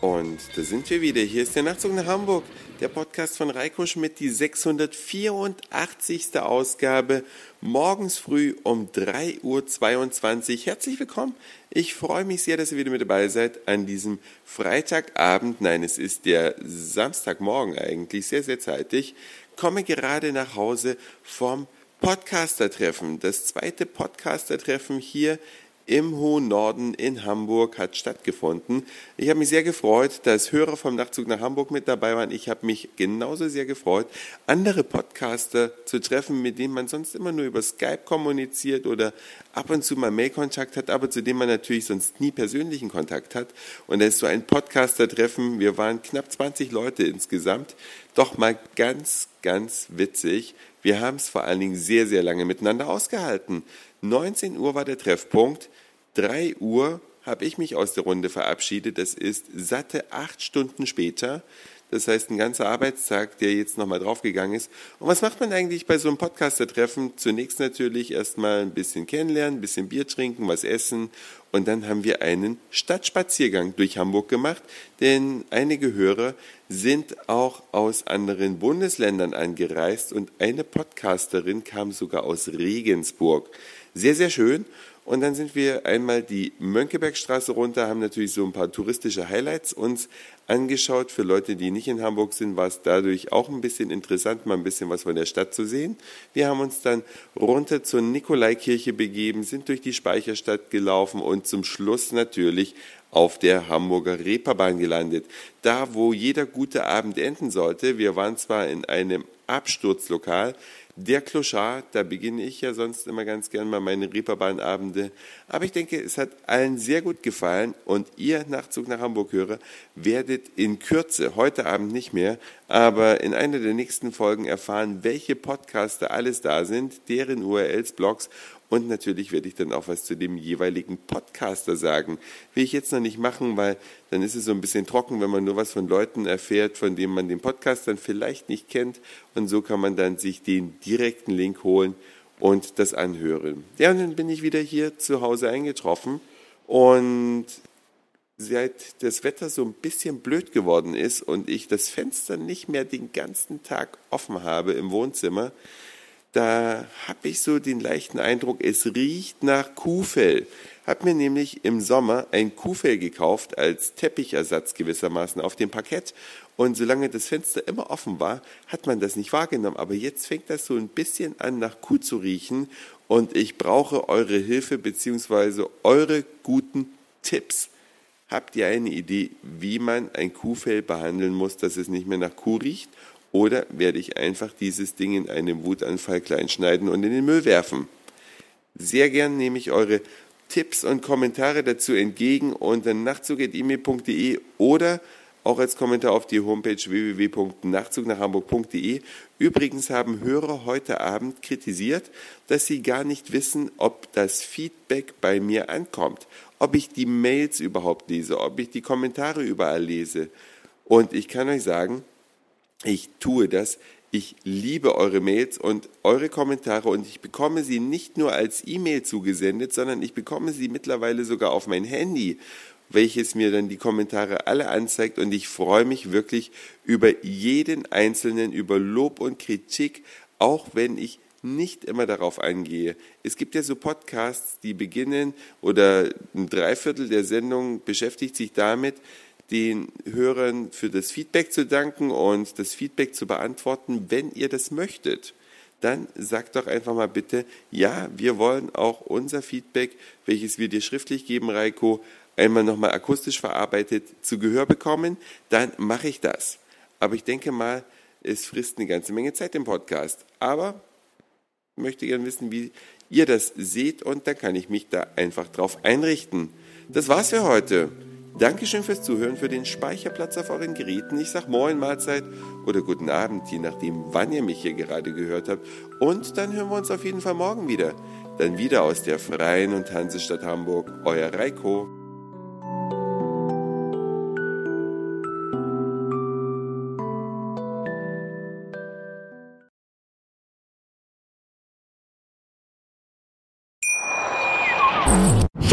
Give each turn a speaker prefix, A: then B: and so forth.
A: Und da sind wir wieder. Hier ist der Nachtzug nach Hamburg, der Podcast von Reiko Schmidt, die 684. Ausgabe, morgens früh um 3.22 Uhr. Herzlich willkommen. Ich freue mich sehr, dass ihr wieder mit dabei seid an diesem Freitagabend. Nein, es ist der Samstagmorgen eigentlich, sehr, sehr zeitig. Komme gerade nach Hause vom Podcaster-Treffen. Das zweite Podcaster-Treffen hier im hohen Norden in Hamburg hat stattgefunden. Ich habe mich sehr gefreut, dass Hörer vom Nachtzug nach Hamburg mit dabei waren. Ich habe mich genauso sehr gefreut, andere Podcaster zu treffen, mit denen man sonst immer nur über Skype kommuniziert oder ab und zu mal Mailkontakt hat, aber zu denen man natürlich sonst nie persönlichen Kontakt hat. Und da ist so ein Podcaster-Treffen. Wir waren knapp 20 Leute insgesamt. Doch mal ganz, ganz witzig. Wir haben es vor allen Dingen sehr, sehr lange miteinander ausgehalten. 19 Uhr war der Treffpunkt. 3 Uhr habe ich mich aus der Runde verabschiedet. Das ist satte acht Stunden später. Das heißt, ein ganzer Arbeitstag, der jetzt nochmal draufgegangen ist. Und was macht man eigentlich bei so einem Podcaster-Treffen? Zunächst natürlich erstmal ein bisschen kennenlernen, ein bisschen Bier trinken, was essen. Und dann haben wir einen Stadtspaziergang durch Hamburg gemacht, denn einige Hörer sind auch aus anderen Bundesländern angereist und eine Podcasterin kam sogar aus Regensburg. Sehr, sehr schön. Und dann sind wir einmal die Mönckebergstraße runter, haben natürlich so ein paar touristische Highlights uns angeschaut. Für Leute, die nicht in Hamburg sind, war es dadurch auch ein bisschen interessant, mal ein bisschen was von der Stadt zu sehen. Wir haben uns dann runter zur Nikolaikirche begeben, sind durch die Speicherstadt gelaufen und zum Schluss natürlich auf der Hamburger Reeperbahn gelandet. Da, wo jeder gute Abend enden sollte. Wir waren zwar in einem Absturzlokal, der Clochard, da beginne ich ja sonst immer ganz gern mal meine Reeperbahnabende. Aber ich denke, es hat allen sehr gut gefallen und ihr Nachtzug nach Hamburg höre, werdet in Kürze, heute Abend nicht mehr, aber in einer der nächsten Folgen erfahren, welche Podcaster alles da sind, deren URLs, Blogs und natürlich werde ich dann auch was zu dem jeweiligen Podcaster sagen. Will ich jetzt noch nicht machen, weil dann ist es so ein bisschen trocken, wenn man nur was von Leuten erfährt, von denen man den Podcast dann vielleicht nicht kennt. Und so kann man dann sich den direkten Link holen und das anhören. Ja, und dann bin ich wieder hier zu Hause eingetroffen und seit das Wetter so ein bisschen blöd geworden ist und ich das Fenster nicht mehr den ganzen Tag offen habe im Wohnzimmer, da habe ich so den leichten Eindruck, es riecht nach Kuhfell. Hab mir nämlich im Sommer ein Kuhfell gekauft als Teppichersatz gewissermaßen auf dem Parkett. Und solange das Fenster immer offen war, hat man das nicht wahrgenommen. Aber jetzt fängt das so ein bisschen an, nach Kuh zu riechen. Und ich brauche eure Hilfe beziehungsweise eure guten Tipps. Habt ihr eine Idee, wie man ein Kuhfell behandeln muss, dass es nicht mehr nach Kuh riecht? Oder werde ich einfach dieses Ding in einem Wutanfall kleinschneiden und in den Müll werfen? Sehr gern nehme ich eure Tipps und Kommentare dazu entgegen unter nachtzug.email.de oder auch als Kommentar auf die Homepage www.nachtzugnachhamburg.de. Übrigens haben Hörer heute Abend kritisiert, dass sie gar nicht wissen, ob das Feedback bei mir ankommt, ob ich die Mails überhaupt lese, ob ich die Kommentare überall lese. Und ich kann euch sagen, ich tue das. Ich liebe eure Mails und eure Kommentare und ich bekomme sie nicht nur als E-Mail zugesendet, sondern ich bekomme sie mittlerweile sogar auf mein Handy, welches mir dann die Kommentare alle anzeigt und ich freue mich wirklich über jeden einzelnen, über Lob und Kritik, auch wenn ich nicht immer darauf eingehe. Es gibt ja so Podcasts, die beginnen oder ein Dreiviertel der Sendung beschäftigt sich damit, den Hörern für das Feedback zu danken und das Feedback zu beantworten, wenn ihr das möchtet. Dann sagt doch einfach mal bitte, ja, wir wollen auch unser Feedback, welches wir dir schriftlich geben, Reiko, einmal nochmal akustisch verarbeitet zu Gehör bekommen, dann mache ich das. Aber ich denke mal, es frisst eine ganze Menge Zeit im Podcast. Aber ich möchte gerne wissen, wie ihr das seht und dann kann ich mich da einfach drauf einrichten. Das war's für heute. Dankeschön fürs Zuhören, für den Speicherplatz auf euren Geräten. Ich sag Moin, Mahlzeit oder guten Abend, je nachdem, wann ihr mich hier gerade gehört habt. Und dann hören wir uns auf jeden Fall morgen wieder. Dann wieder aus der Freien und Hansestadt Hamburg. Euer Reiko.